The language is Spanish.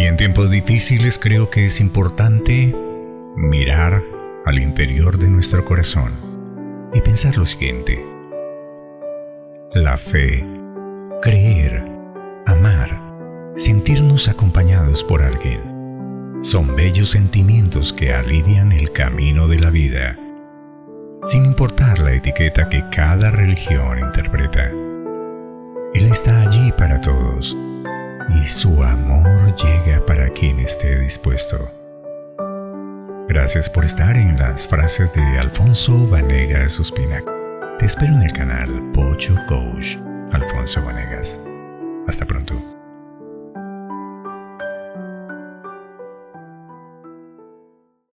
Y en tiempos difíciles creo que es importante mirar al interior de nuestro corazón y pensar lo siguiente. La fe, creer, amar, sentirnos acompañados por alguien, son bellos sentimientos que alivian el camino de la vida, sin importar la etiqueta que cada religión interpreta. Él está allí para todos y su amor llega para quien esté dispuesto. Gracias por estar en las frases de Alfonso Vanegas Suspina. Te espero en el canal Pocho Coach Alfonso Vanegas. Hasta pronto.